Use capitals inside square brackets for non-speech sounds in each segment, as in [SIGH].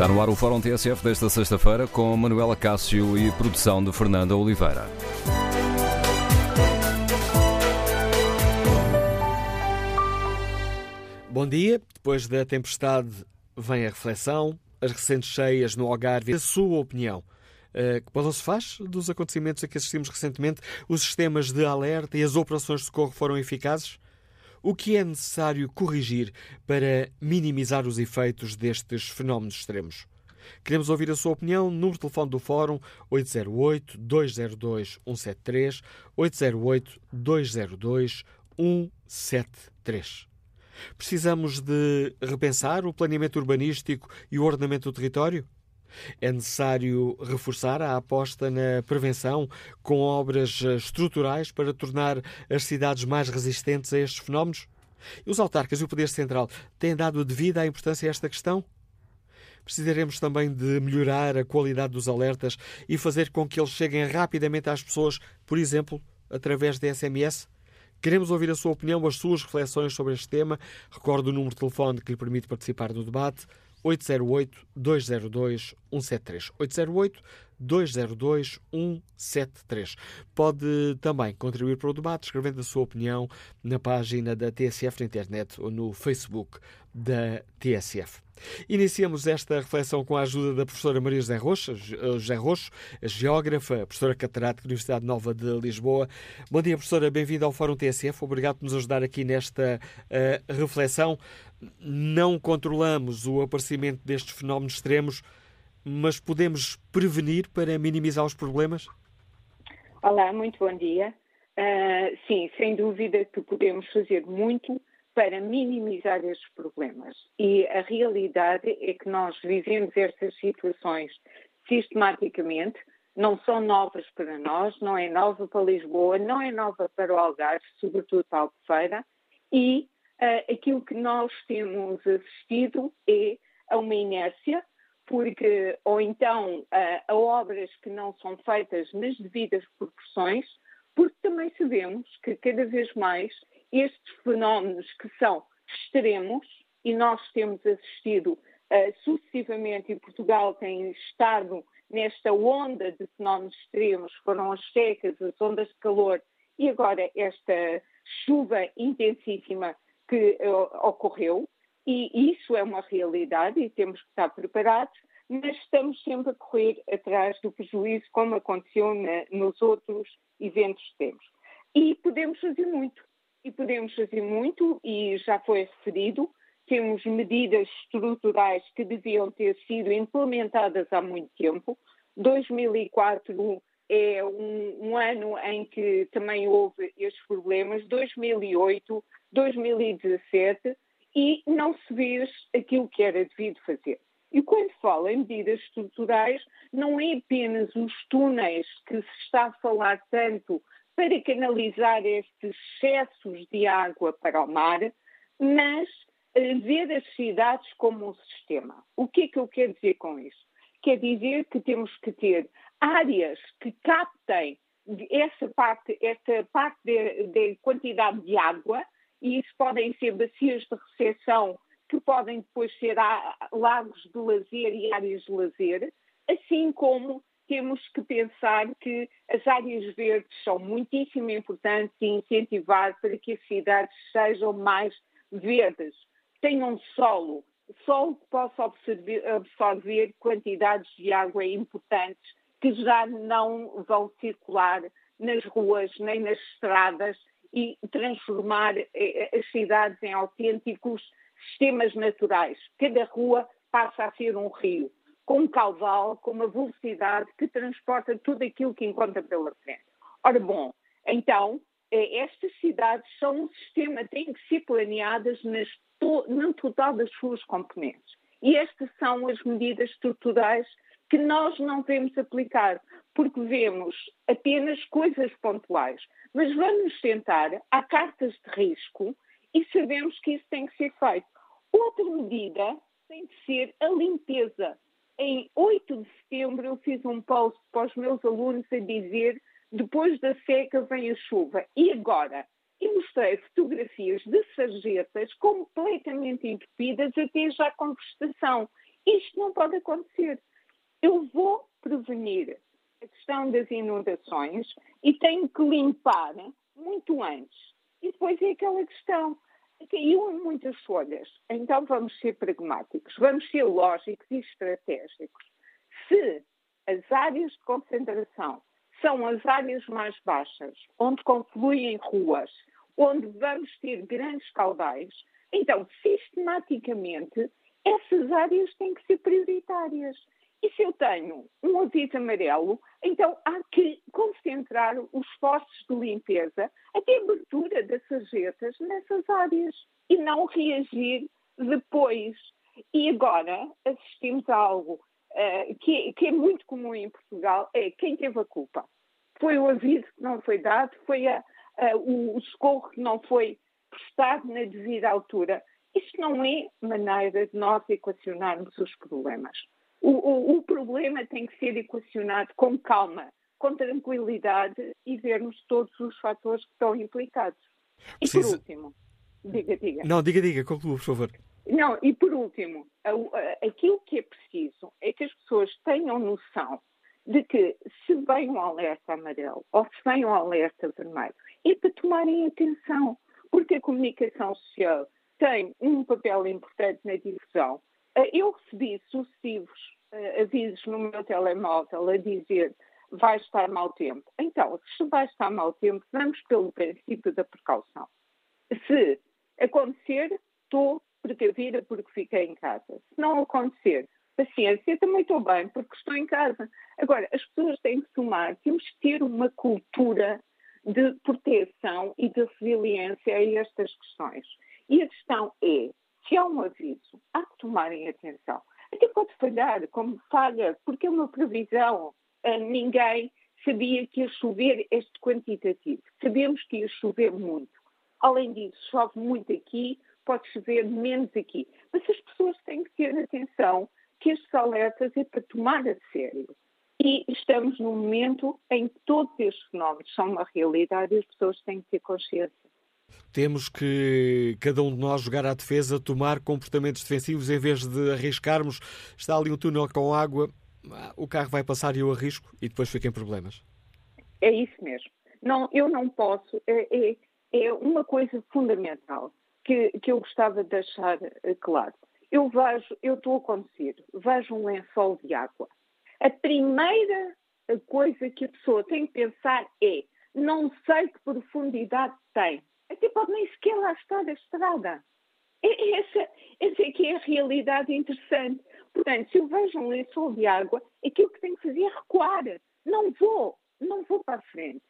Está no ar o Fórum TSF desta sexta-feira com Manuela Cássio e produção de Fernanda Oliveira. Bom dia. Depois da tempestade vem a reflexão, as recentes cheias no Algarve. A sua opinião? Uh, que balanço faz dos acontecimentos a que assistimos recentemente? Os sistemas de alerta e as operações de socorro foram eficazes? O que é necessário corrigir para minimizar os efeitos destes fenómenos extremos? Queremos ouvir a sua opinião. Número de telefone do Fórum 808-202-173, 808-202-173. Precisamos de repensar o planeamento urbanístico e o ordenamento do território? É necessário reforçar a aposta na prevenção com obras estruturais para tornar as cidades mais resistentes a estes fenómenos? E os autarcas e o Poder Central têm dado devida importância a esta questão? Precisaremos também de melhorar a qualidade dos alertas e fazer com que eles cheguem rapidamente às pessoas, por exemplo, através de SMS? Queremos ouvir a sua opinião, as suas reflexões sobre este tema. Recordo o número de telefone que lhe permite participar do debate: 808-202-173. 808-202-173. Pode também contribuir para o debate escrevendo a sua opinião na página da TSF na internet ou no Facebook da TSF. Iniciamos esta reflexão com a ajuda da professora Maria José Rocha, José Roxo, geógrafa, professora catedrática da Universidade Nova de Lisboa. Bom dia, professora, bem-vinda ao Fórum TSF. Obrigado por nos ajudar aqui nesta uh, reflexão. Não controlamos o aparecimento destes fenómenos extremos, mas podemos prevenir para minimizar os problemas? Olá, muito bom dia. Uh, sim, sem dúvida que podemos fazer muito para minimizar estes problemas. E a realidade é que nós vivemos estas situações sistematicamente, não são novas para nós, não é nova para Lisboa, não é nova para o Algarve, sobretudo para Albufeira, e uh, aquilo que nós temos assistido é a uma inércia, porque, ou então uh, a obras que não são feitas nas devidas proporções, porque também sabemos que cada vez mais estes fenómenos que são extremos, e nós temos assistido uh, sucessivamente, e Portugal tem estado nesta onda de fenómenos extremos, foram as secas, as ondas de calor e agora esta chuva intensíssima que uh, ocorreu, e isso é uma realidade e temos que estar preparados, mas estamos sempre a correr atrás do prejuízo, como aconteceu na, nos outros eventos que temos. E podemos fazer muito e podemos fazer muito, e já foi referido, temos medidas estruturais que deviam ter sido implementadas há muito tempo. 2004 é um, um, ano em que também houve estes problemas, 2008, 2017, e não se vê aquilo que era devido fazer. E quando falo em medidas estruturais, não é apenas os túneis que se está a falar tanto para canalizar estes excessos de água para o mar, mas ver as cidades como um sistema. O que é que eu quero dizer com isso? Quer dizer que temos que ter áreas que captem essa parte, essa parte de, quantidade de água, e isso podem ser bacias de recepção, que podem depois ser lagos de lazer e áreas de lazer, assim como temos que pensar que as áreas verdes são muitíssimo importantes e incentivar para que as cidades sejam mais verdes, tenham solo, solo que possa absorver, absorver quantidades de água importantes que já não vão circular nas ruas nem nas estradas e transformar eh, as cidades em autênticos sistemas naturais. Cada rua passa a ser um rio com um caudal, com uma velocidade que transporta tudo aquilo que encontra pela frente. Ora bom, então, eh, estas cidades são um sistema, têm que ser planeadas nas, no total das suas componentes. E estas são as medidas estruturais que nós não vemos aplicar, porque vemos apenas coisas pontuais. Mas vamos tentar, há cartas de risco e sabemos que isso tem que ser feito. Outra medida tem que ser a limpeza em 8 de setembro eu fiz um post para os meus alunos a dizer depois da seca vem a chuva. E agora? E mostrei fotografias de sarjetas completamente entupidas até já com vegetação. Isto não pode acontecer. Eu vou prevenir a questão das inundações e tenho que limpar muito antes. E depois é aquela questão. Caiu muitas folhas. Então vamos ser pragmáticos, vamos ser lógicos e estratégicos. Se as áreas de concentração são as áreas mais baixas, onde confluem ruas, onde vamos ter grandes caudais, então, sistematicamente, essas áreas têm que ser prioritárias. E se eu tenho um aviso amarelo, então há que concentrar os esforços de limpeza até a abertura das sarjetas nessas áreas e não reagir depois. E agora assistimos a algo uh, que, que, é muito comum em Portugal, é quem teve a culpa. Foi o aviso que não foi dado, foi a, a, o, o socorro que não foi prestado na devida altura. Isto não é maneira de nós equacionarmos os problemas. O, o, o, problema tem que ser equacionado com calma, com tranquilidade e vermos todos os fatores que estão implicados. E por último, diga, diga. Não, diga, diga, conclua, por favor. Não, e por último, aquilo que é preciso é que as pessoas tenham noção de que se vem um alerta amarelo ou se vem um alerta vermelho, é para tomarem atenção, porque a comunicação social tem um papel importante na difusão eu recebi sucessivos uh, avisos no meu telemóvel a dizer vai estar mau tempo. Então, se vai estar mau tempo, vamos pelo princípio da precaução. Se acontecer, estou precavida porque fiquei em casa. Se não acontecer, paciência, também estou bem porque estou em casa. Agora, as pessoas têm que tomar, temos que ter uma cultura de proteção e de resiliência a estas questões. E a questão é, se há um aviso, há que tomarem atenção. Até pode falhar, como falha, porque é uma previsão. Ah, ninguém sabia que ia chover este quantitativo. Sabemos que ia chover muito. Além disso, chove muito aqui, pode chover menos aqui. Mas as pessoas têm que ter atenção que estes alertas é para tomar a sério. E estamos num momento em que todos estes fenómenos são uma realidade e as pessoas têm que ter consciência. Temos que cada um de nós jogar à defesa, tomar comportamentos defensivos em vez de arriscarmos. Está ali um túnel com água, o carro vai passar e eu arrisco e depois fiquem problemas. É isso mesmo. Não, eu não posso. É, é, é uma coisa fundamental que, que eu gostava de deixar eh, claro. Eu vejo, eu estou a conduzir, vejo um lençol de água. A primeira coisa que a pessoa tem que pensar é: não sei que profundidade tem até pode nem sequer lá estar a estrada. Essa, essa é que é a realidade interessante. Portanto, se eu vejo um lençol de água, aquilo que tenho que fazer é recuar. Não vou, não vou para a frente.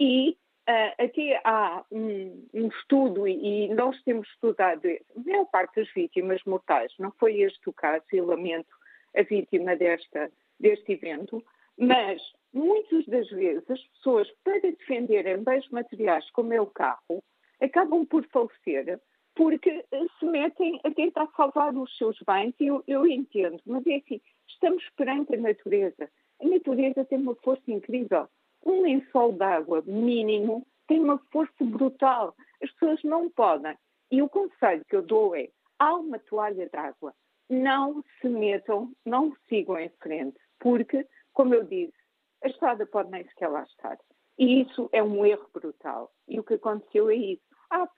E uh, até há um, um estudo, e nós temos estudado, a maior parte das vítimas mortais, não foi este o caso, e lamento a vítima desta, deste evento, mas muitas das vezes as pessoas, para defenderem bens materiais como é o carro, acabam por falecer porque eh, se metem a tentar salvar os seus bens, e eu, eu entendo, mas é assim, estamos perante a natureza. A natureza tem uma força incrível. Um lençol d'água mínimo tem uma força brutal. As pessoas não podem. E o conselho que eu dou é: há uma toalha d'água, não se metam, não sigam em frente, porque, como eu disse, a estrada pode nem sequer lá estar. E isso é um erro brutal. E o que aconteceu é isso. Ah,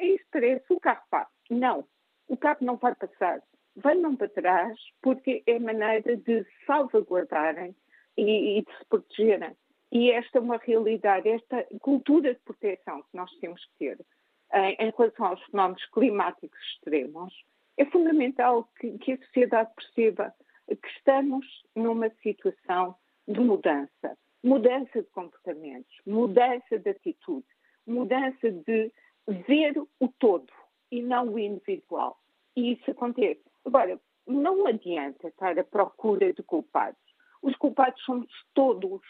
isso parece o carro passa. Não, o carro não vai passar. Venham para trás porque é maneira de salvaguardarem e, e de se protegerem. E esta é uma realidade, esta cultura de proteção que nós temos que ter em, em relação aos fenómenos climáticos extremos, é fundamental que, que a sociedade perceba que estamos numa situação de mudança mudança de comportamentos, mudança de atitude, mudança de ver o todo e não o individual. E isso acontece. Agora, não adianta estar à procura de culpados. Os culpados somos todos,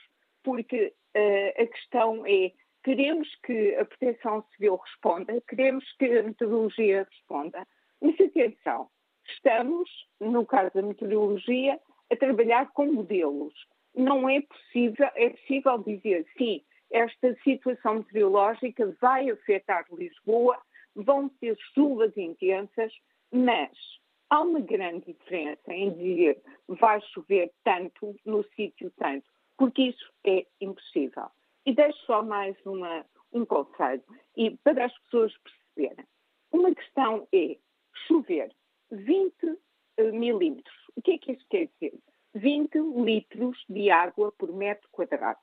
porque uh, a questão é queremos que a proteção civil responda, queremos que a meteorologia responda, mas atenção, estamos, no caso da meteorologia, a trabalhar com modelos não é possível, é possível dizer sim, esta situação meteorológica vai afetar Lisboa, vão ter chuvas intensas, mas há uma grande diferença em dizer vai chover tanto no sítio tanto, porque isso é impossível. E deixo só mais uma, um conselho, e para as pessoas perceberem. Uma questão é chover 20 eh, milímetros. O que é que isso quer dizer? 20 litros de água por metro quadrado.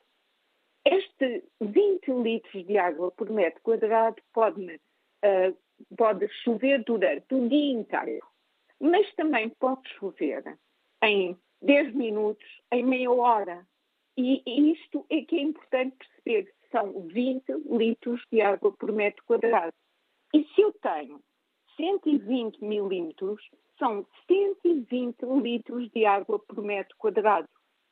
Este 20 litros de água por metro quadrado pode, uh, pode chover durante o dia inteiro, mas também pode chover em 10 minutos, em meia hora. E isto é que é importante perceber. São 20 litros de água por metro quadrado. E se eu tenho 120 milímetros, são 120 litros de água por metro quadrado.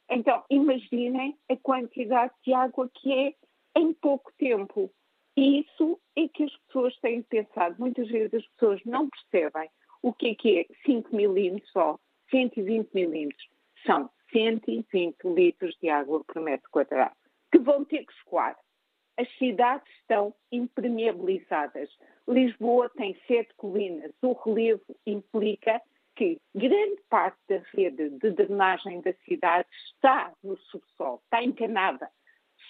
Então, imaginem a quantidade de água que é em pouco tempo. E isso é que as pessoas têm pensado. Muitas vezes as pessoas não percebem o que é que é 5 milímetros ou 120 milímetros. São 120 litros de água por metro quadrado, que vão ter que escoar. As cidades estão impermeabilizadas. Lisboa tem sete colinas. O relevo implica que grande parte da rede de drenagem da cidade está no subsolo, está encanada,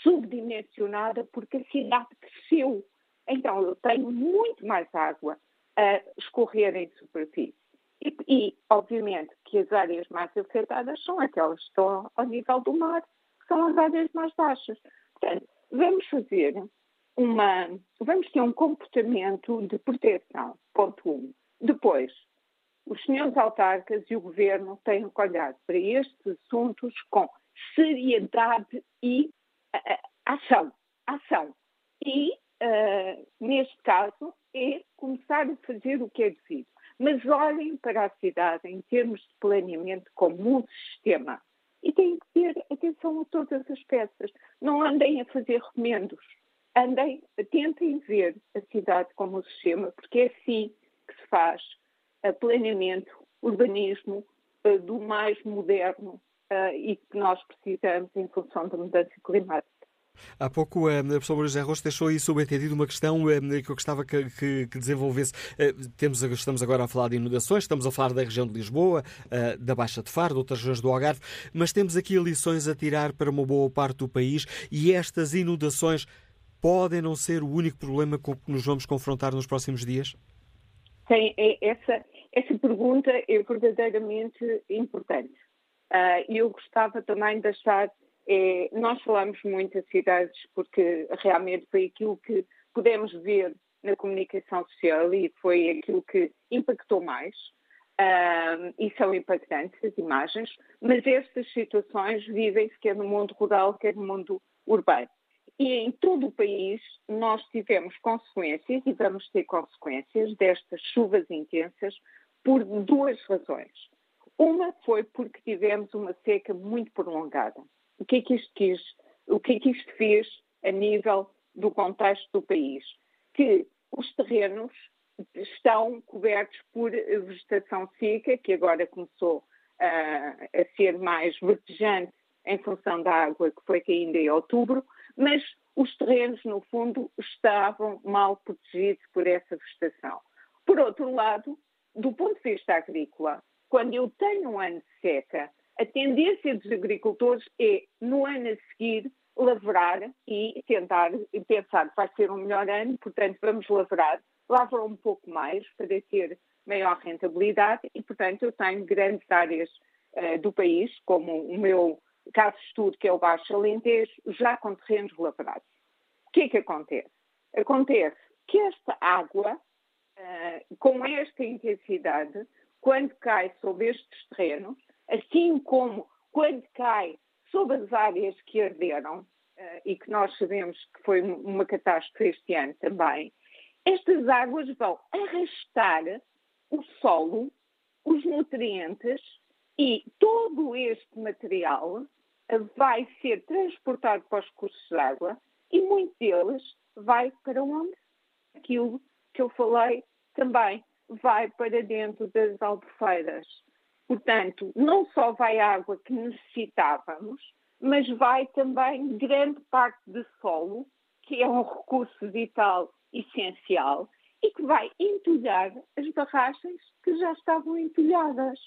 subdimensionada, porque a cidade cresceu. Então, eu tenho muito mais água a escorrer em superfície. E, e, obviamente, que as áreas mais afetadas são aquelas que estão ao nível do mar, que são as áreas mais baixas. Portanto, vamos fazer uma. Vamos ter um comportamento de proteção, ponto um. Depois, os senhores autarcas e o governo têm que olhar para estes assuntos com seriedade e uh, ação. Ação. E, uh, neste caso, é começar a fazer o que é devido. Mas olhem para a cidade em termos de planeamento como um sistema. E têm que ter atenção a todas as peças. Não andem a fazer remendos. Andem, tentem ver a cidade como um sistema, porque é assim que se faz planeamento, urbanismo uh, do mais moderno uh, e que nós precisamos em função da mudança climática. Há pouco a professora Maria José Rocha deixou aí subentendido uma questão que eu gostava que, que, que desenvolvesse. Temos, estamos agora a falar de inundações, estamos a falar da região de Lisboa, da Baixa de Faro, de outras regiões do Algarve, mas temos aqui lições a tirar para uma boa parte do país e estas inundações podem não ser o único problema com que nos vamos confrontar nos próximos dias? Sim, é, essa, essa pergunta é verdadeiramente importante. Uh, eu gostava também de achar, é, nós falamos muito das cidades porque realmente foi aquilo que pudemos ver na comunicação social e foi aquilo que impactou mais. Uh, e são impactantes as imagens, mas estas situações vivem-se quer no mundo rural, quer no mundo urbano. E em todo o país nós tivemos consequências e vamos ter consequências destas chuvas intensas por duas razões. Uma foi porque tivemos uma seca muito prolongada. O que é que isto quis? O que é que isto fez a nível do contexto do país? Que os terrenos estão cobertos por vegetação seca, que agora começou uh, a ser mais vertejante em função da água que foi caindo em outubro, mas os terrenos, no fundo, estavam mal protegidos por essa vegetação. Por outro lado, do ponto de vista agrícola, quando eu tenho um ano de seca, a tendência dos agricultores é, no ano a seguir, lavrar e tentar pensar vai ser um melhor ano, portanto, vamos lavrar. Lavram um pouco mais para ter maior rentabilidade e, portanto, eu tenho grandes áreas uh, do país, como o meu caso de estudo, que é o Baixo Alentejo, já com terrenos lavrados. O que é que acontece? Acontece que esta água, uh, com esta intensidade, quando cai sobre estes terrenos, assim como quando cai sobre as áreas que arderam, uh, e que nós sabemos que foi uma catástrofe este ano também, estas águas vão arrastar o solo, os nutrientes e todo este material vai ser transportado para os cursos de água e muito deles vai para onde? Aquilo que eu falei também vai para dentro das albufeiras. Portanto, não só vai água que necessitávamos, mas vai também grande parte de solo, que é um recurso vital essencial e que vai entulhar as barragens que já estavam entulhadas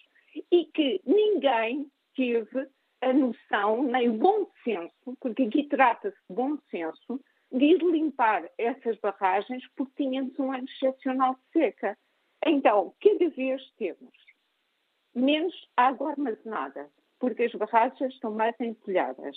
e que ninguém teve a noção, nem o bom senso, porque aqui trata-se de bom senso, de limpar essas barragens porque tínhamos um ano excepcional de seca. Então, cada vez temos menos água armazenada, porque as barragens estão mais entulhadas.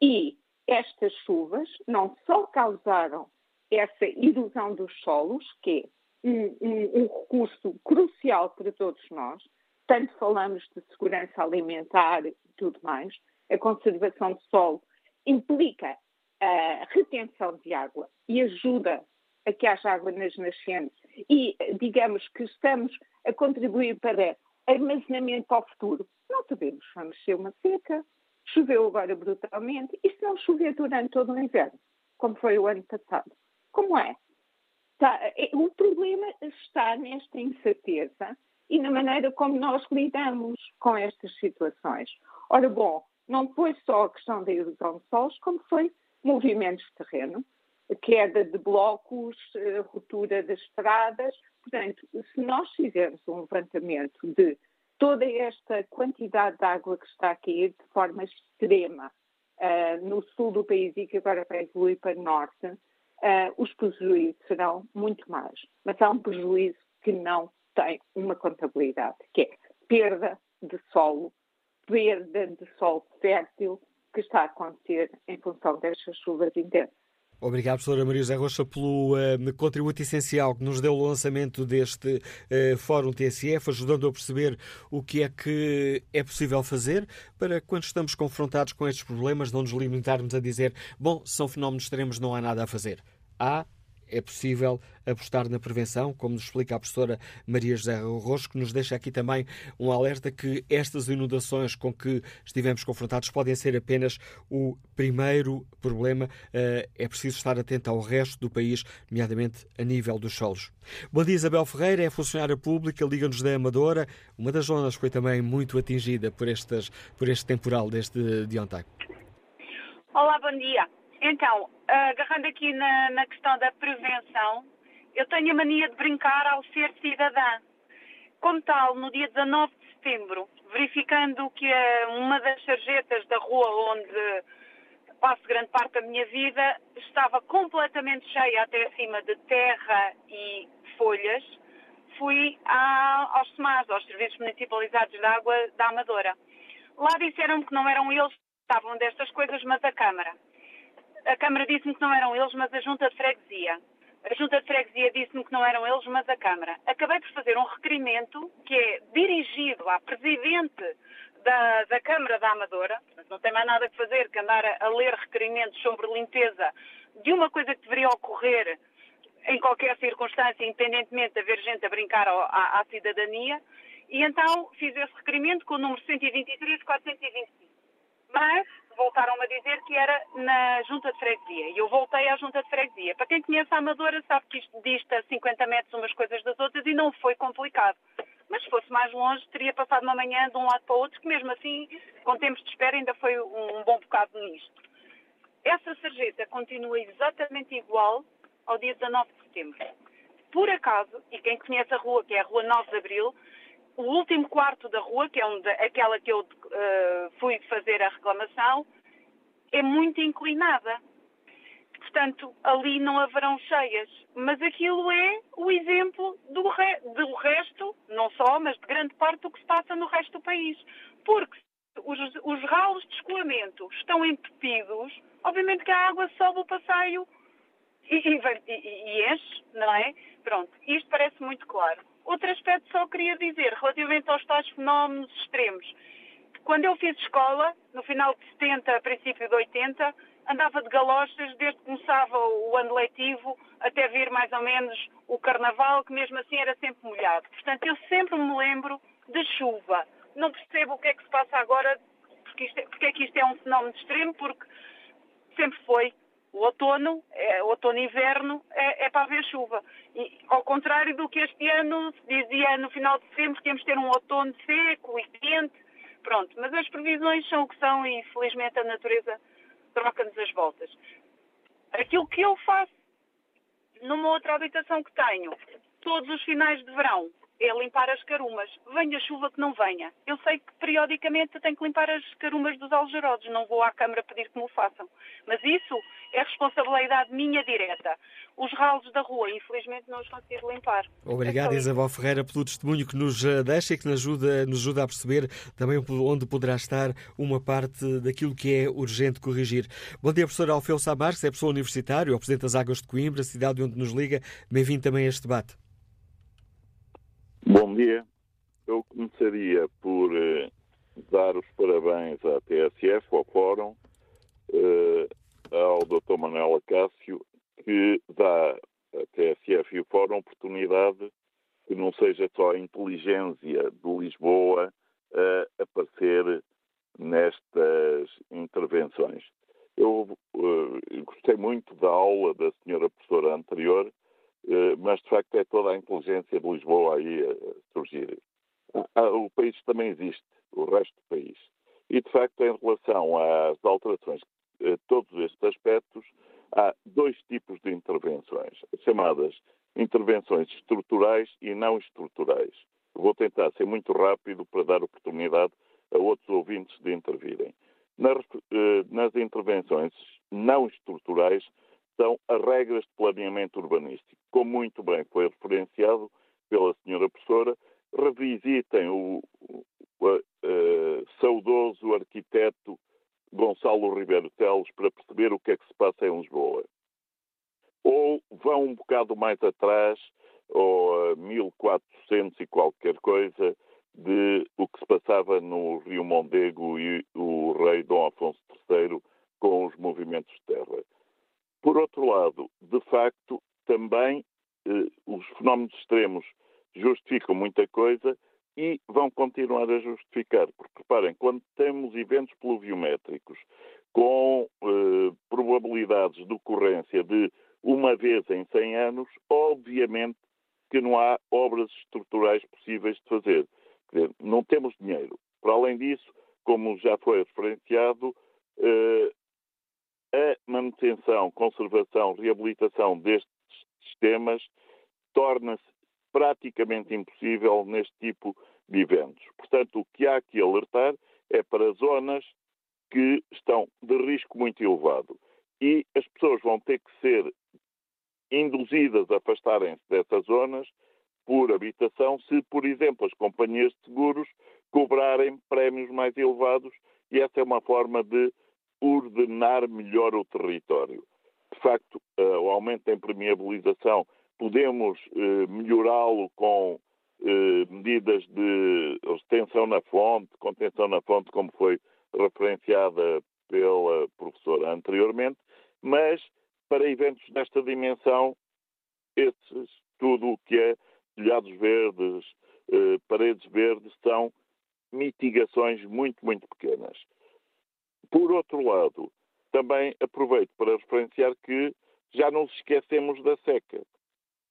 E estas chuvas não só causaram essa erosão dos solos, que é um, um, um recurso crucial para todos nós, tanto falamos de segurança alimentar e tudo mais, a conservação de solo implica a retenção de água e ajuda a que haja água nas nascentes e digamos que estamos a contribuir para armazenamento para o futuro. Não sabemos, vamos ser uma seca, choveu agora brutalmente, e se não chover durante todo o inverno, como foi o ano passado? Como é? Tá, é o problema está nesta incerteza e na maneira como nós lidamos com estas situações. Ora, bom, não foi só a questão da erosão de solos, como foi movimentos de terreno, queda de blocos, eh, ruptura das estradas. Portanto, se nós fizermos um levantamento de toda esta quantidade de água que está a cair de forma extrema uh, no sul do país e que agora vai evoluir para o norte, uh, os prejuízos serão muito mais. Mas há um prejuízo que não tem uma contabilidade, que é perda de solo, perda de solo fértil que está a acontecer em função destas chuvas intensas. Obrigado, professora Maria José Rocha, pelo uh, contributo essencial que nos deu o lançamento deste uh, Fórum TSF, ajudando a perceber o que é que é possível fazer para, quando estamos confrontados com estes problemas, não nos limitarmos a dizer, bom, são fenómenos extremos, não há nada a fazer. Há é possível apostar na prevenção, como nos explica a professora Maria José Rosco, que nos deixa aqui também um alerta que estas inundações com que estivemos confrontados podem ser apenas o primeiro problema. Eh, é preciso estar atento ao resto do país, nomeadamente a nível dos solos. Bom dia, Isabel Ferreira, é funcionária pública, Liga-nos da Amadora. Uma das zonas foi também muito atingida por, estas, por este temporal desde de ontem. Olá, bom dia. Então, agarrando aqui na, na, questão da prevenção, eu tenho a mania de brincar ao ser cidadã. Como tal, no dia 19 de setembro, verificando que uma das sarjetas da rua onde passo grande parte da minha vida estava completamente cheia até acima de terra e folhas, fui aos SEMAS, aos Serviços Municipalizados de Água da Amadora. Lá disseram-me que não eram eles que estavam destas coisas, mas a Câmara a Câmara disse-me que não eram eles, mas a Junta de Freguesia. A Junta de Freguesia disse-me que não eram eles, mas a Câmara. Acabei por fazer um requerimento que é dirigido à Presidente da, da Câmara da Amadora, não tem mais nada que fazer que andar a, a ler requerimentos sobre limpeza de uma coisa que deveria ocorrer em qualquer circunstância, independentemente de haver gente a brincar ao, à, à, cidadania, e então fiz esse requerimento com o número 123-425. Mas voltaram-me a dizer que era na Junta de Freguesia. E eu voltei à Junta de Freguesia. Para quem conhece a Amadora sabe que isto dista 50 metros umas coisas das outras e não foi complicado. Mas se fosse mais longe, teria passado uma manhã de um lado para o outro, que mesmo assim, com tempos de espera, ainda foi um bom bocado nisto. Essa sarjeta continua exatamente igual ao dia 19 de setembro. Por acaso, e quem conhece a rua, que é a Rua 9 de Abril, o último quarto da rua, que é onde, aquela que eu uh, fui fazer a reclamação, é muito inclinada. Portanto, ali não haverão cheias. Mas aquilo é o exemplo do, re do resto, não só, mas de grande parte do que se passa no resto do país. Porque os, os ralos de escoamento estão entupidos, obviamente que a água sobe o passeio e, e, e enche, não é? Pronto, isto parece muito claro. Outro aspecto só queria dizer, relativamente aos tais fenómenos extremos. Quando eu fiz escola, no final de 70, princípio de 80, andava de galochas desde que começava o ano letivo até vir mais ou menos o carnaval, que mesmo assim era sempre molhado. Portanto, eu sempre me lembro de chuva. Não percebo o que é que se passa agora, porque, isto é, porque é que isto é um fenómeno extremo, porque sempre foi. O outono, é, outono e inverno, é, é, para haver chuva. E, ao contrário do que este ano se dizia no final de setembro, que íamos ter um outono seco e quente. Pronto, mas as previsões são o que são e infelizmente a natureza troca-nos as voltas. Aquilo que eu faço numa outra habitação que tenho todos os finais de verão é limpar as carumas. Venha chuva que não venha. Eu sei que periodicamente tenho que limpar as carumas dos algerodos, não vou à Câmara pedir que me o façam. Mas isso é responsabilidade minha direta. Os ralos da rua, infelizmente, não os consigo limpar. Obrigado, é Isabel Ferreira, pelo testemunho que nos eh, deixa e que nos ajuda, nos ajuda a perceber também onde poderá estar uma parte daquilo que é urgente corrigir. Bom dia, professor Alfeu Samarques, é professor universitário, é o Presidente das Águas de Coimbra, cidade onde nos liga. Bem-vindo também a este debate. Bom dia. Eu começaria por eh, dar os parabéns à TSF, ao Fórum, eh, ao Dr. Manuel Acácio, que dá à TSF e o Fórum oportunidade que não seja só a inteligência de Lisboa a aparecer nestas intervenções. Eu uh, gostei muito da aula da senhora professora anterior eh, mas de facto é toda a inteligência de Lisboa aí a surgir. Ah, o país também existe, o resto do país. E de facto, em relação às alterações, eh, todos estes aspectos, há dois tipos de intervenções, chamadas intervenções estruturais e não estruturais. Vou tentar ser muito rápido para dar oportunidade a outros ouvintes de intervirem. Nas, eh, nas intervenções não estruturais, são as regras de planeamento urbanístico. Como muito bem foi referenciado pela senhora professora, revisitem o, o, o uh, saudoso arquiteto Gonçalo Ribeiro Teles para perceber o que é que se passa em Lisboa. Ou vão um bocado mais atrás, ou a 1400 e qualquer coisa, de o que se passava no Rio Mondego e o rei Dom Afonso III com os movimentos de terra. Por outro lado, de facto, também eh, os fenómenos extremos justificam muita coisa e vão continuar a justificar. Porque, reparem, quando temos eventos pluviométricos com eh, probabilidades de ocorrência de uma vez em 100 anos, obviamente que não há obras estruturais possíveis de fazer. Dizer, não temos dinheiro. Para além disso, como já foi referenciado, eh, a manutenção, conservação, reabilitação destes sistemas torna-se praticamente impossível neste tipo de eventos. Portanto, o que há que alertar é para zonas que estão de risco muito elevado. E as pessoas vão ter que ser induzidas a afastarem-se dessas zonas por habitação, se, por exemplo, as companhias de seguros cobrarem prémios mais elevados, e essa é uma forma de ordenar melhor o território. De facto, uh, o aumento da impermeabilização podemos uh, melhorá-lo com uh, medidas de extensão na fonte, contenção na fonte, como foi referenciada pela professora anteriormente, mas para eventos desta dimensão, esses, tudo o que é telhados verdes, paredes verdes, são mitigações muito, muito pequenas. Por outro lado, também aproveito para referenciar que já não nos esquecemos da seca.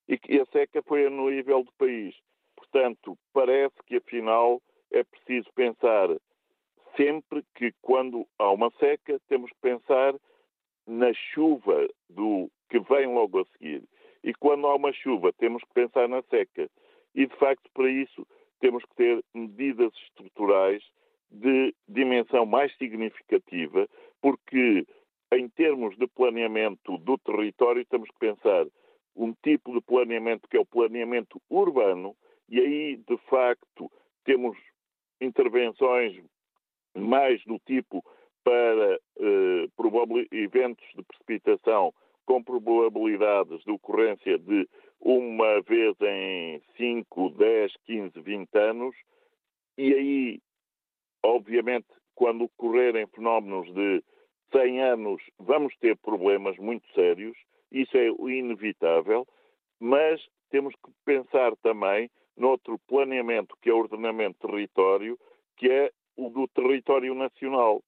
E que a seca foi a nível do país. Portanto, parece que afinal é preciso pensar sempre que quando há uma seca, temos que pensar na chuva do que vem logo a seguir. E quando há uma chuva, temos que pensar na seca. E de facto, para isso, temos que ter medidas estruturais de dimensão mais significativa, porque em termos de planeamento do território temos que pensar um tipo de planeamento que é o planeamento urbano, e aí, de facto, temos intervenções mais do tipo para eh, eventos de precipitação com probabilidades de ocorrência de uma vez em 5, 10, 15, 20 anos, e aí Obviamente, quando ocorrerem fenómenos de 100 anos, vamos ter problemas muito sérios, isso é inevitável, mas temos que pensar também noutro planeamento, que é o ordenamento de território, que é o do território nacional.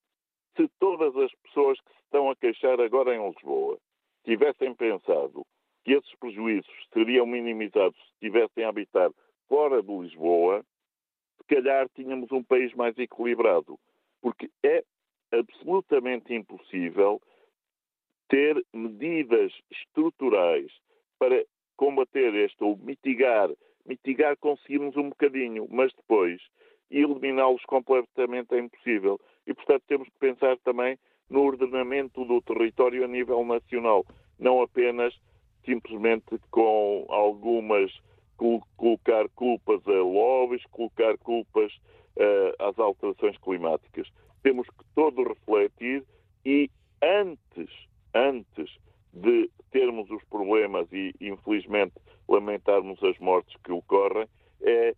Se todas as pessoas que se estão a queixar agora em Lisboa tivessem pensado que esses prejuízos seriam minimizados se estivessem a habitar fora de Lisboa, se calhar tínhamos um país mais equilibrado. Porque é absolutamente impossível ter medidas estruturais para combater este, ou mitigar, mitigar conseguimos um bocadinho, mas depois eliminá-los completamente é impossível. E, portanto, temos que pensar também no ordenamento do território a nível nacional, não apenas simplesmente com algumas colocar culpas a lobbies, colocar culpas uh, às alterações climáticas. Temos que todo refletir e antes, antes de termos os problemas e, infelizmente, lamentarmos as mortes que ocorrem, é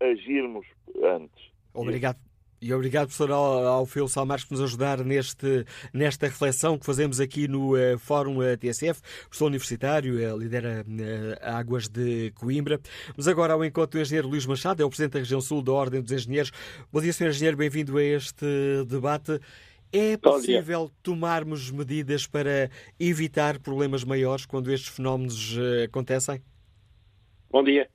agirmos antes. Obrigado. E obrigado, professor Alfeu Salmares, por nos ajudar neste, nesta reflexão que fazemos aqui no uh, Fórum uh, TSF. Professor universitário, uh, lidera Águas de Coimbra. Mas agora ao encontro do engenheiro Luís Machado, é o presidente da região sul da Ordem dos Engenheiros. Bom dia, senhor engenheiro, bem-vindo a este debate. É possível tomarmos medidas para evitar problemas maiores quando estes fenómenos acontecem? Bom dia.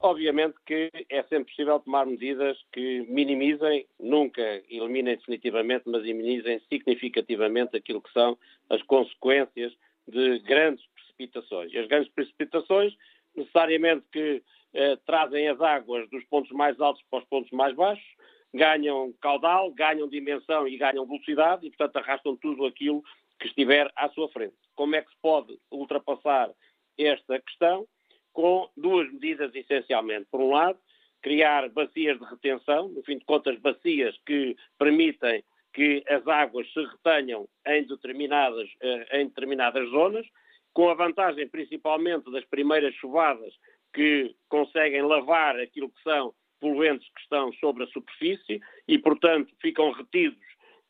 Obviamente que é sempre possível tomar medidas que minimizem, nunca eliminem definitivamente, mas minimizem significativamente aquilo que são as consequências de grandes precipitações. E as grandes precipitações, necessariamente que eh, trazem as águas dos pontos mais altos para os pontos mais baixos, ganham caudal, ganham dimensão e ganham velocidade e, portanto, arrastam tudo aquilo que estiver à sua frente. Como é que se pode ultrapassar esta questão? com duas medidas essencialmente. Por um lado, criar bacias de retenção, no fim de contas, bacias que permitem que as águas se retenham em determinadas, eh, em determinadas zonas, com a vantagem principalmente das primeiras chuvadas que conseguem lavar aquilo que são poluentes que estão sobre a superfície e, portanto, ficam retidos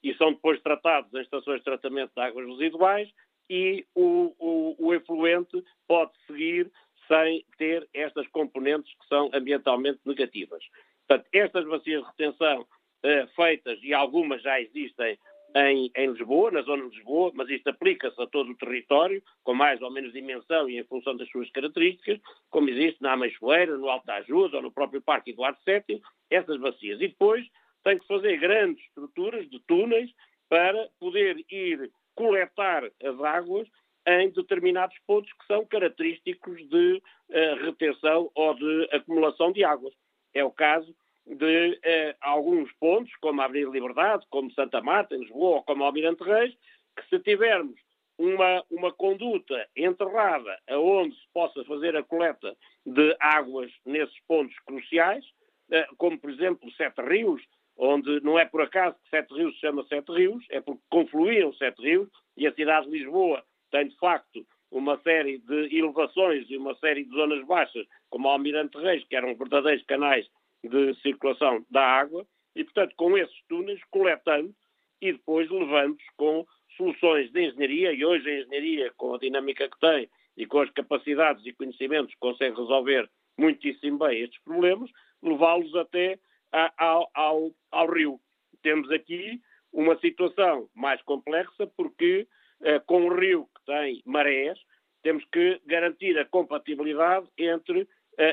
e são depois tratados em estações de tratamento de águas residuais e o, o, o efluente pode seguir sem ter estas componentes que são ambientalmente negativas. Portanto, estas bacias de retenção uh, feitas, e algumas já existem em, em, Lisboa, na zona de Lisboa, mas isto aplica-se a todo o território, com mais ou menos dimensão e em função das suas características, como existe na Ameixoeira, no Alto da Ajuda ou no próprio Parque Eduardo VII, essas bacias. E depois tem que fazer grandes estruturas de túneis para poder ir coletar as águas em determinados pontos que são característicos de uh, retenção ou de acumulação de águas. É o caso de uh, alguns pontos, como a Avenida Liberdade, como Santa Marta, em Lisboa, como Almirante Reis, que se tivermos uma, uma conduta enterrada aonde se possa fazer a coleta de águas nesses pontos cruciais, uh, como por exemplo Sete Rios, onde não é por acaso que Sete Rios se chama Sete Rios, é porque confluíram Sete Rios e a cidade de Lisboa tem de facto uma série de elevações e uma série de zonas baixas, como Almirante Reis, que eram verdadeiros canais de circulação da água, e, portanto, com esses túneis, coletando e depois levando com soluções de engenharia, e hoje a engenharia, com a dinâmica que tem e com as capacidades e conhecimentos, consegue resolver muitíssimo bem estes problemas, levá-los até a, ao, ao, ao rio. Temos aqui uma situação mais complexa porque eh, com um rio que tem marés, temos que garantir a compatibilidade entre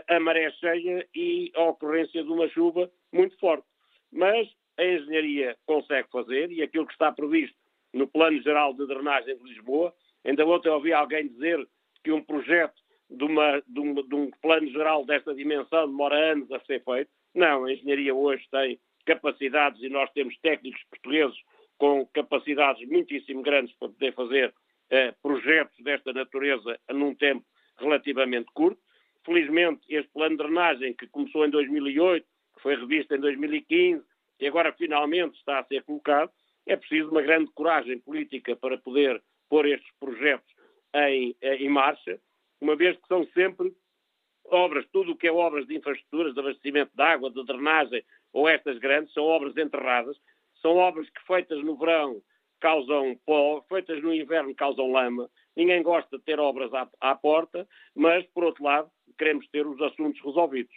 a maré cheia e a ocorrência de uma chuva muito forte. Mas a engenharia consegue fazer e aquilo que está previsto no Plano Geral de Drenagem de Lisboa, ainda ontem ouvi alguém dizer que um projeto de, uma, de, um, de um plano geral desta dimensão demora anos a ser feito. Não, a engenharia hoje tem capacidades e nós temos técnicos portugueses com capacidades muitíssimo grandes para poder fazer eh, projetos desta natureza num tempo relativamente curto. Felizmente, este plano de drenagem, que começou em 2008, que foi revisto em 2015 e agora finalmente está a ser colocado, é preciso uma grande coragem política para poder pôr estes projetos em, eh, em marcha, uma vez que são sempre obras, tudo o que é obras de infraestruturas, de abastecimento de água, de drenagem, ou estas grandes, são obras enterradas, são obras que feitas no verão causam pó, feitas no inverno causam lama. Ninguém gosta de ter obras à, à porta, mas, por outro lado, queremos ter os assuntos resolvidos.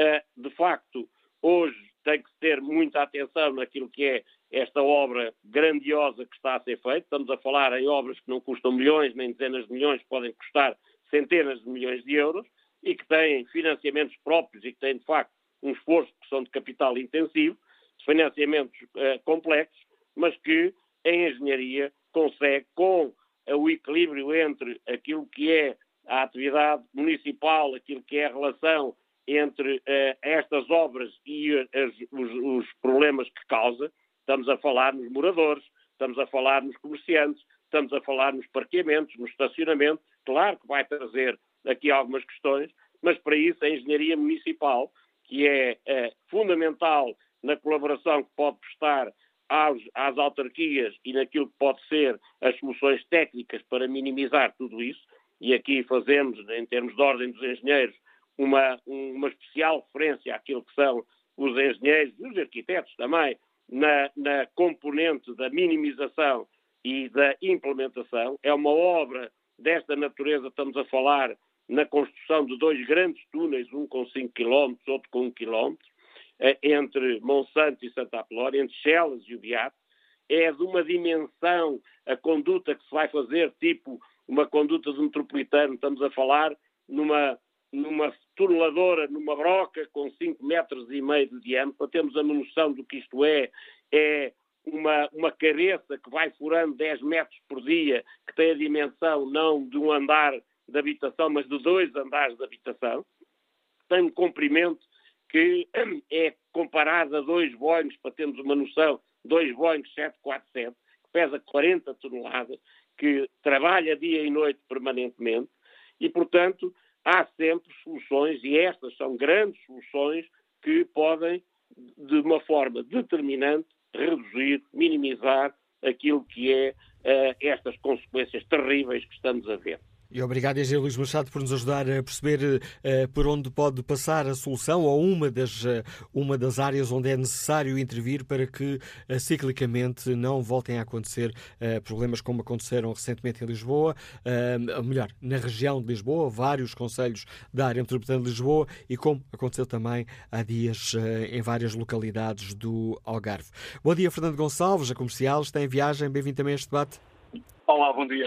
Uh, de facto, hoje tem que ter muita atenção naquilo que é esta obra grandiosa que está a ser feita. Estamos a falar em obras que não custam milhões, nem dezenas de milhões, podem custar centenas de milhões de euros e que têm financiamentos próprios e que têm, de facto, um esforço que são de capital intensivo financiamentos uh, complexos, mas que a engenharia consegue, com o equilíbrio entre aquilo que é a atividade municipal, aquilo que é a relação entre uh, estas obras e as, os, os, problemas que causa. Estamos a falar nos moradores, estamos a falar nos comerciantes, estamos a falar nos parqueamentos, no estacionamento. Claro que vai trazer aqui algumas questões, mas para isso a engenharia municipal, que é uh, fundamental na colaboração que pode prestar às autarquias e naquilo que pode ser as soluções técnicas para minimizar tudo isso, e aqui fazemos, em termos de ordem dos engenheiros, uma, uma especial referência àquilo que são os engenheiros e os arquitetos também, na, na componente da minimização e da implementação. É uma obra desta natureza, estamos a falar na construção de dois grandes túneis, um com 5 km, outro com 1 km, eh, entre Monsanto e Santa Apolónia, entre Chelas e o Beato. É de uma dimensão a conduta que se vai fazer, tipo uma conduta de metropolitano, estamos a falar numa, numa tuneladora, numa broca com 5 metros e meio de diâmetro, para termos a noção do que isto é, é uma, uma cabeça que vai furando 10 metros por dia, que tem a dimensão não de um andar de habitação, mas de dois andares de habitação, tem um comprimento que [CLEARS THROAT] é comparado a dois Boeing, para termos uma noção, dois Boeing 747, que pesa 40 toneladas, que trabalha dia e noite permanentemente e, portanto, há sempre soluções, e estas são grandes soluções que podem, de uma forma determinante, reduzir, minimizar aquilo que é uh, estas consequências terríveis que estamos a ver. E obrigado, Engenheiro Luís Machado, por nos ajudar a perceber uh, por onde pode passar a solução ou uma das, uh, uma das áreas onde é necessário intervir para que uh, ciclicamente não voltem a acontecer problemas como aconteceram recentemente em Lisboa, melhor, na região de Lisboa, vários conselhos da área metropolitana de Lisboa e como aconteceu também há dias em várias localidades do Algarve. Bom dia, Fernando Gonçalves, a comercial, está em viagem, bem-vindo também a este debate. Olá, bom dia.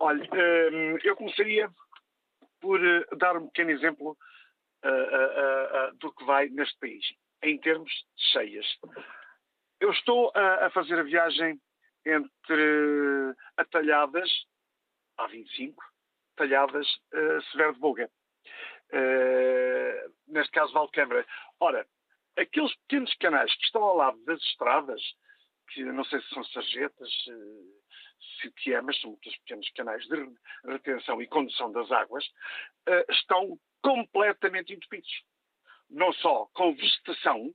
Olha, hum, eu começaria por eh, dar um pequeno exemplo uh, uh, do que vai neste país, em termos de cheias. Eu estou a, fazer a viagem entre Atalhadas, A25, Talhadas, Severo de Boga. neste caso, Valdecâmara. Ora, aqueles pequenos canais que estão ao lado das estradas, que não sei se são sarjetas, se que é, mas são muitos pequenos canais de retenção e condução das águas, uh, estão completamente entupidos. Não só com vegetação,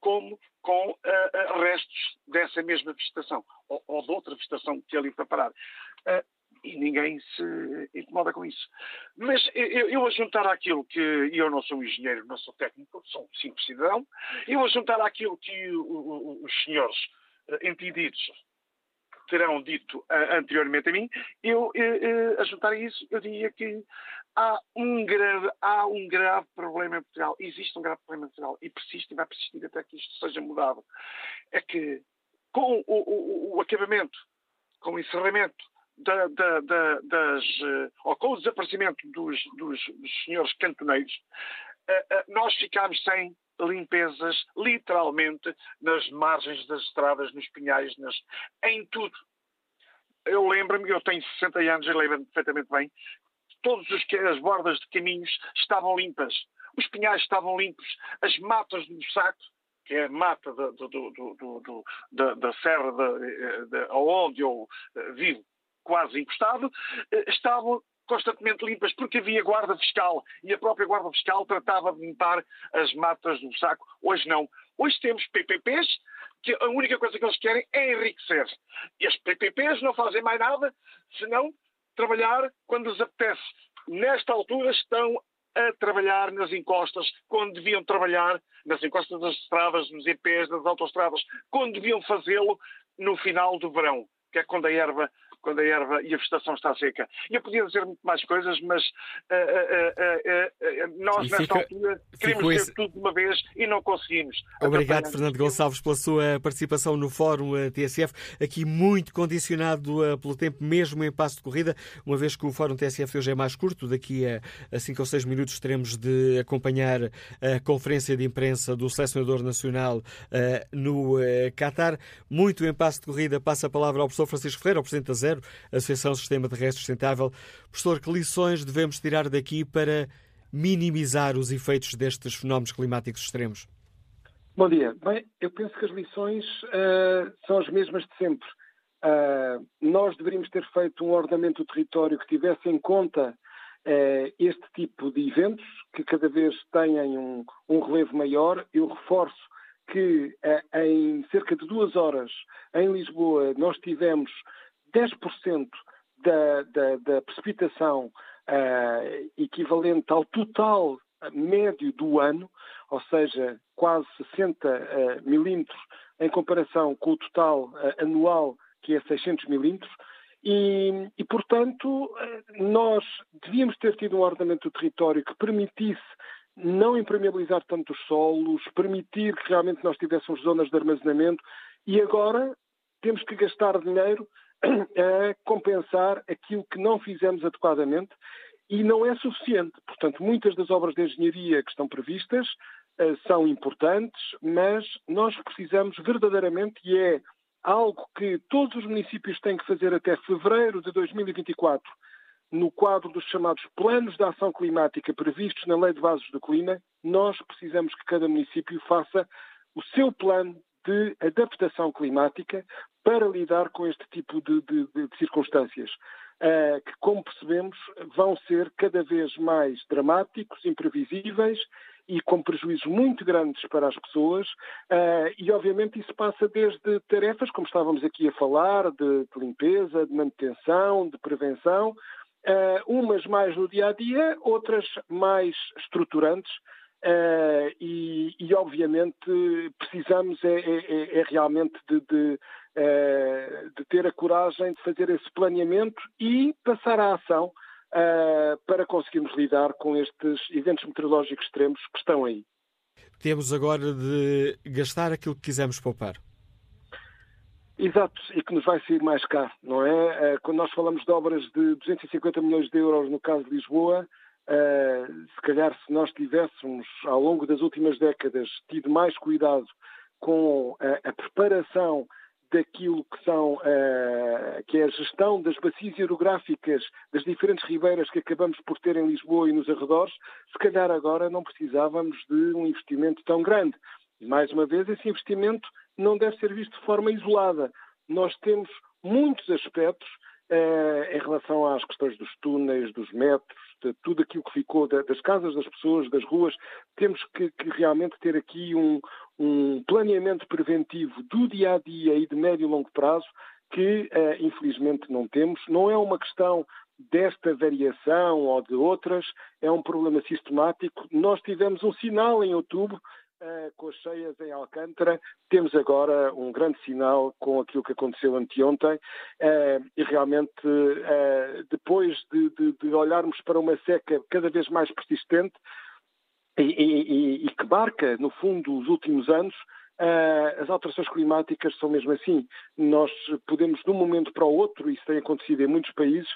como com uh, restos dessa mesma vegetação, ou, ou, de outra vegetação que ali foi parar. Uh, e ninguém se incomoda com isso. Mas eu, eu a juntar àquilo que. Eu não sou engenheiro, não sou técnico, sou um simples cidadão. Eu a juntar àquilo que o, o, os senhores entendidos terão dito uh, anteriormente a mim, eu, uh, uh, a juntar a isso, eu diria que há um, grave, há um grave problema em Portugal. Existe um grave problema em Portugal e persiste e vai persistir até que isto seja mudado. É que com o, o, o acabamento, com o encerramento da, da, da, das, ou com o desaparecimento dos, dos, dos senhores cantoneiros, nós ficámos sem limpezas, literalmente, nas margens das estradas, nos pinhais, nas, em tudo. Eu lembro-me, eu tenho 60 anos e lembro-me perfeitamente bem, todas as bordas de caminhos estavam limpas, os pinhais estavam limpos, as matas do saco, que é a mata do, do, do, da, da, serra de, de, onde eu eh, vivo, quase encostado, eh, estavam constantemente limpas, porque havia guarda fiscal e a própria guarda fiscal tratava de limpar as matas do saco. Hoje não. Hoje temos PPPs, que a única coisa que eles querem é enriquecer. E as PPPs não fazem mais nada senão trabalhar quando lhes apetece. Nesta altura estão a trabalhar nas encostas, quando deviam trabalhar nas encostas das estradas, nos EPs, das autoestradas, quando deviam fazê-lo no final do verão, que é quando a erva quando a erva e a vegetação está seca. Eu podia dizer muito mais coisas, mas uh, uh, uh, nós, e nesta fica, altura, queremos esse... ter tudo de uma vez e não conseguimos. Obrigado, Fernando Gonçalves, pela sua participação no Fórum eh, TSF, aqui muito condicionado uh, pelo tempo, mesmo em passo de corrida, uma vez que o Fórum TSF hoje é mais curto, daqui a, a 5 ou 6 minutos teremos de acompanhar a conferência de imprensa do selecionador nacional uh, no Qatar. Muito em passo de corrida, passa a palavra ao professor Francisco Ferreira, ao Presidente da Zero, Associação Sistema Terrestre Sustentável. Professor, que lições devemos tirar daqui para minimizar os efeitos destes fenómenos climáticos extremos? Bom dia. Bem, eu penso que as lições uh, são as mesmas de sempre. Uh, nós deveríamos ter feito um ordenamento do território que tivesse em conta uh, este tipo de eventos, que cada vez tenham um, um relevo maior. Eu reforço que em cerca de duas horas em Lisboa nós tivemos 10% da, da, da precipitação uh, equivalente ao total médio do ano, ou seja, quase 60 uh, milímetros em comparação com o total uh, anual, que é 600 milímetros, e, e, portanto, nós devíamos ter tido um ordenamento do território que permitisse não impermeabilizar tanto os solos, permitir que realmente nós tivéssemos zonas de armazenamento, e agora temos que gastar dinheiro a compensar aquilo que não fizemos adequadamente e não é suficiente. Portanto, muitas das obras de engenharia que estão previstas uh, são importantes, mas nós precisamos verdadeiramente, e é algo que todos os municípios têm que fazer até fevereiro de 2024, no quadro dos chamados planos de ação climática previstos na Lei de Bases do Clima, nós precisamos que cada município faça o seu plano de adaptação climática para lidar com este tipo de, de, de circunstâncias, uh, que, como percebemos, vão ser cada vez mais dramáticos, imprevisíveis e com prejuízos muito grandes para as pessoas. Uh, e, obviamente, isso passa desde tarefas, como estávamos aqui a falar, de, de limpeza, de manutenção, de prevenção, uh, umas mais no dia a dia, outras mais estruturantes Uh, e, e, obviamente precisamos é, é, é, é realmente de, de, uh, de, ter a coragem de fazer esse planeamento e passar à ação uh, para conseguirmos lidar com estes eventos meteorológicos extremos que estão aí. Temos agora de gastar aquilo que quisermos poupar. Exato, e que nos vai sair mais caro, não é? Quando nós falamos de obras de 250 milhões de euros no caso de Lisboa, Uh, se calhar, se nós tivéssemos, ao longo das últimas décadas, tido mais cuidado com a, a preparação daquilo que são uh, que é a gestão das bacias hidrográficas das diferentes ribeiras que acabamos por ter em Lisboa e nos arredores, se calhar agora não precisávamos de um investimento tão grande. E mais uma vez, esse investimento não deve ser visto de forma isolada. Nós temos muitos aspectos uh, em relação às questões dos túneis, dos metros, tudo aquilo que ficou das casas das pessoas, das ruas, temos que, que realmente ter aqui um, um, planeamento preventivo do dia a dia e de médio e longo prazo que, uh, infelizmente, não temos. Não é uma questão desta variação ou de outras, é um problema sistemático. Nós tivemos um sinal em outubro com as cheias em Alcântara. Temos agora um grande sinal com aquilo que aconteceu anteontem uh, e realmente uh, depois de, de, de, olharmos para uma seca cada vez mais persistente e, e, e que marca, no fundo, os últimos anos, as alterações climáticas são mesmo assim. Nós podemos, de um momento para o outro, isso tem acontecido em muitos países,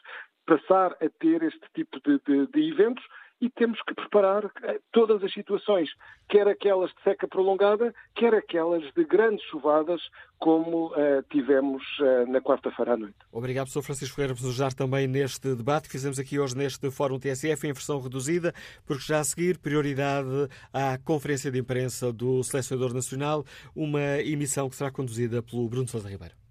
passar a ter este tipo de, de, de eventos e temos que preparar eh, todas as situações, quer aquelas de seca prolongada, quer aquelas de grandes chuvadas, como uh, tivemos uh, na quarta-feira à noite. Obrigado, Sr. Francisco Ferreira, por nos ajudar também neste debate que fizemos aqui hoje neste Fórum TSF em versão reduzida, porque já a seguir, prioridade à conferência de imprensa do Selecionador Nacional, uma emissão que será conduzida pelo Bruno Sousa Ribeiro.